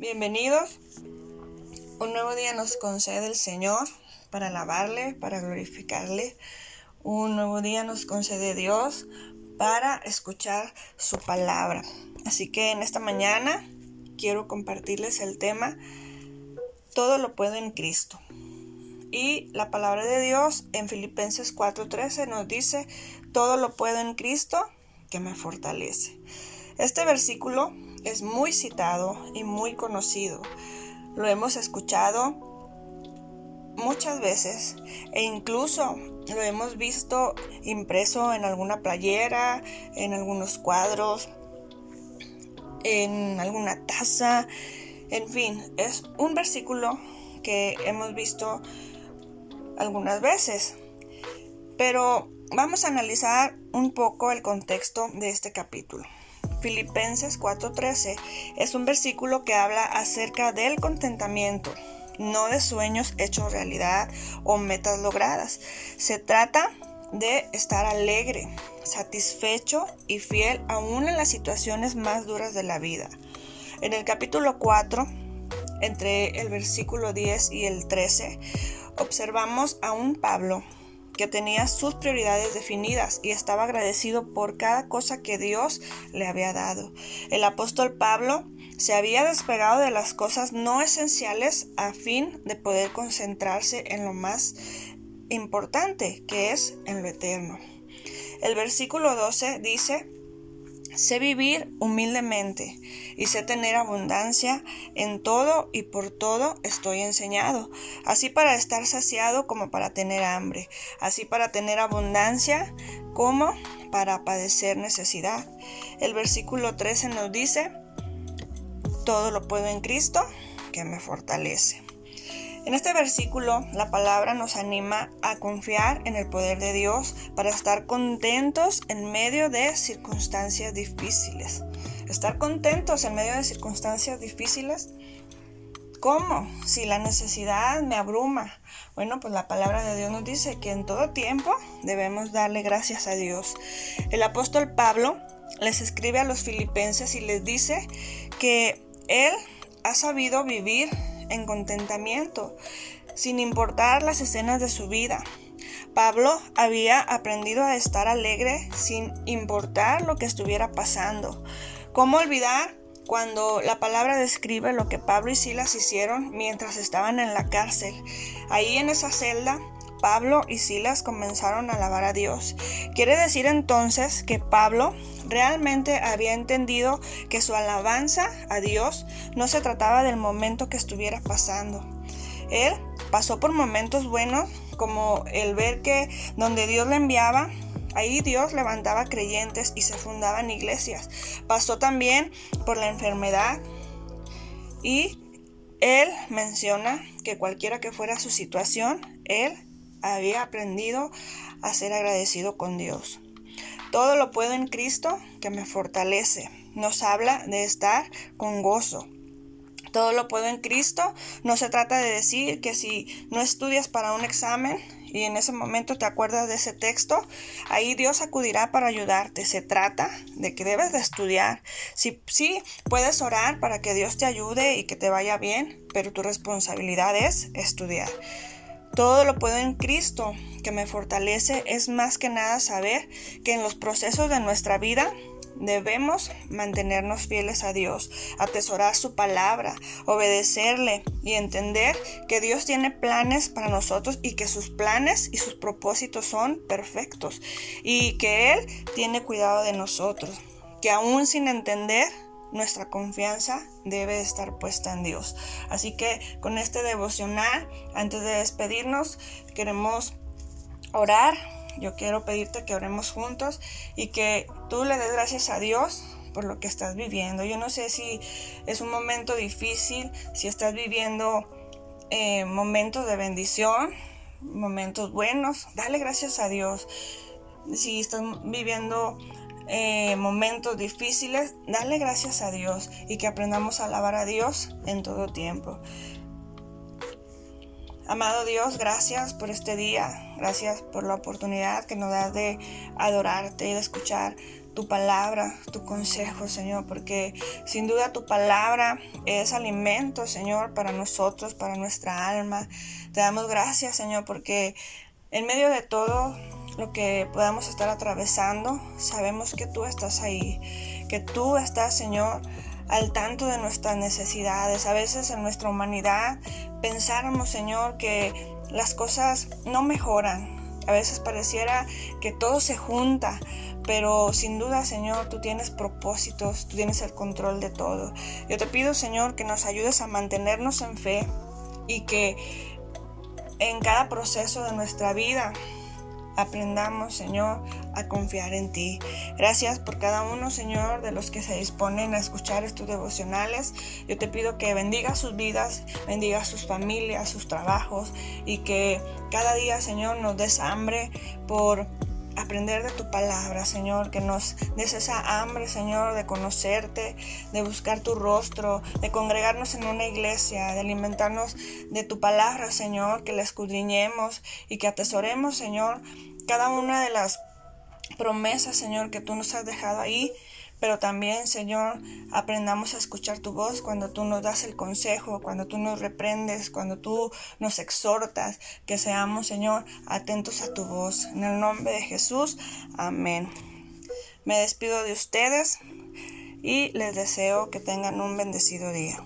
Bienvenidos. Un nuevo día nos concede el Señor para alabarle, para glorificarle. Un nuevo día nos concede Dios para escuchar su palabra. Así que en esta mañana quiero compartirles el tema Todo lo puedo en Cristo. Y la palabra de Dios en Filipenses 4:13 nos dice, Todo lo puedo en Cristo que me fortalece. Este versículo es muy citado y muy conocido. Lo hemos escuchado muchas veces e incluso lo hemos visto impreso en alguna playera, en algunos cuadros, en alguna taza, en fin, es un versículo que hemos visto algunas veces. Pero vamos a analizar un poco el contexto de este capítulo. Filipenses 4:13 es un versículo que habla acerca del contentamiento, no de sueños hechos realidad o metas logradas. Se trata de estar alegre, satisfecho y fiel aún en las situaciones más duras de la vida. En el capítulo 4, entre el versículo 10 y el 13, observamos a un Pablo que tenía sus prioridades definidas y estaba agradecido por cada cosa que Dios le había dado. El apóstol Pablo se había despegado de las cosas no esenciales a fin de poder concentrarse en lo más importante, que es en lo eterno. El versículo 12 dice, Sé vivir humildemente y sé tener abundancia en todo y por todo estoy enseñado, así para estar saciado como para tener hambre, así para tener abundancia como para padecer necesidad. El versículo 13 nos dice, todo lo puedo en Cristo que me fortalece. En este versículo la palabra nos anima a confiar en el poder de Dios para estar contentos en medio de circunstancias difíciles. Estar contentos en medio de circunstancias difíciles. ¿Cómo? Si la necesidad me abruma. Bueno, pues la palabra de Dios nos dice que en todo tiempo debemos darle gracias a Dios. El apóstol Pablo les escribe a los filipenses y les dice que él ha sabido vivir en contentamiento, sin importar las escenas de su vida. Pablo había aprendido a estar alegre sin importar lo que estuviera pasando. ¿Cómo olvidar cuando la palabra describe lo que Pablo y Silas hicieron mientras estaban en la cárcel? Ahí en esa celda, Pablo y Silas comenzaron a alabar a Dios. Quiere decir entonces que Pablo realmente había entendido que su alabanza a Dios no se trataba del momento que estuviera pasando. Él pasó por momentos buenos como el ver que donde Dios le enviaba, ahí Dios levantaba creyentes y se fundaban iglesias. Pasó también por la enfermedad y él menciona que cualquiera que fuera su situación, él había aprendido a ser agradecido con Dios. Todo lo puedo en Cristo que me fortalece. Nos habla de estar con gozo. Todo lo puedo en Cristo. No se trata de decir que si no estudias para un examen y en ese momento te acuerdas de ese texto, ahí Dios acudirá para ayudarte. Se trata de que debes de estudiar. Si sí, puedes orar para que Dios te ayude y que te vaya bien, pero tu responsabilidad es estudiar. Todo lo puedo en Cristo, que me fortalece. Es más que nada saber que en los procesos de nuestra vida debemos mantenernos fieles a Dios, atesorar su palabra, obedecerle y entender que Dios tiene planes para nosotros y que sus planes y sus propósitos son perfectos y que Él tiene cuidado de nosotros, que aún sin entender nuestra confianza debe estar puesta en Dios. Así que con este devocional, antes de despedirnos, queremos orar. Yo quiero pedirte que oremos juntos y que tú le des gracias a Dios por lo que estás viviendo. Yo no sé si es un momento difícil, si estás viviendo eh, momentos de bendición, momentos buenos, dale gracias a Dios. Si estás viviendo eh, momentos difíciles, dale gracias a Dios y que aprendamos a alabar a Dios en todo tiempo. Amado Dios, gracias por este día, gracias por la oportunidad que nos das de adorarte y de escuchar tu palabra, tu consejo, Señor, porque sin duda tu palabra es alimento, Señor, para nosotros, para nuestra alma. Te damos gracias, Señor, porque en medio de todo lo que podamos estar atravesando, sabemos que tú estás ahí, que tú estás, Señor, al tanto de nuestras necesidades. A veces en nuestra humanidad pensáramos, Señor, que las cosas no mejoran. A veces pareciera que todo se junta, pero sin duda, Señor, tú tienes propósitos, tú tienes el control de todo. Yo te pido, Señor, que nos ayudes a mantenernos en fe y que en cada proceso de nuestra vida aprendamos, Señor, a confiar en ti. Gracias por cada uno, Señor, de los que se disponen a escuchar estos devocionales. Yo te pido que bendiga sus vidas, bendiga sus familias, sus trabajos y que cada día, Señor, nos des hambre por aprender de tu palabra, Señor, que nos des esa hambre, Señor, de conocerte, de buscar tu rostro, de congregarnos en una iglesia, de alimentarnos de tu palabra, Señor, que la escudriñemos y que atesoremos, Señor, cada una de las promesas, Señor, que tú nos has dejado ahí pero también, Señor, aprendamos a escuchar tu voz cuando tú nos das el consejo, cuando tú nos reprendes, cuando tú nos exhortas, que seamos, Señor, atentos a tu voz. En el nombre de Jesús, amén. Me despido de ustedes y les deseo que tengan un bendecido día.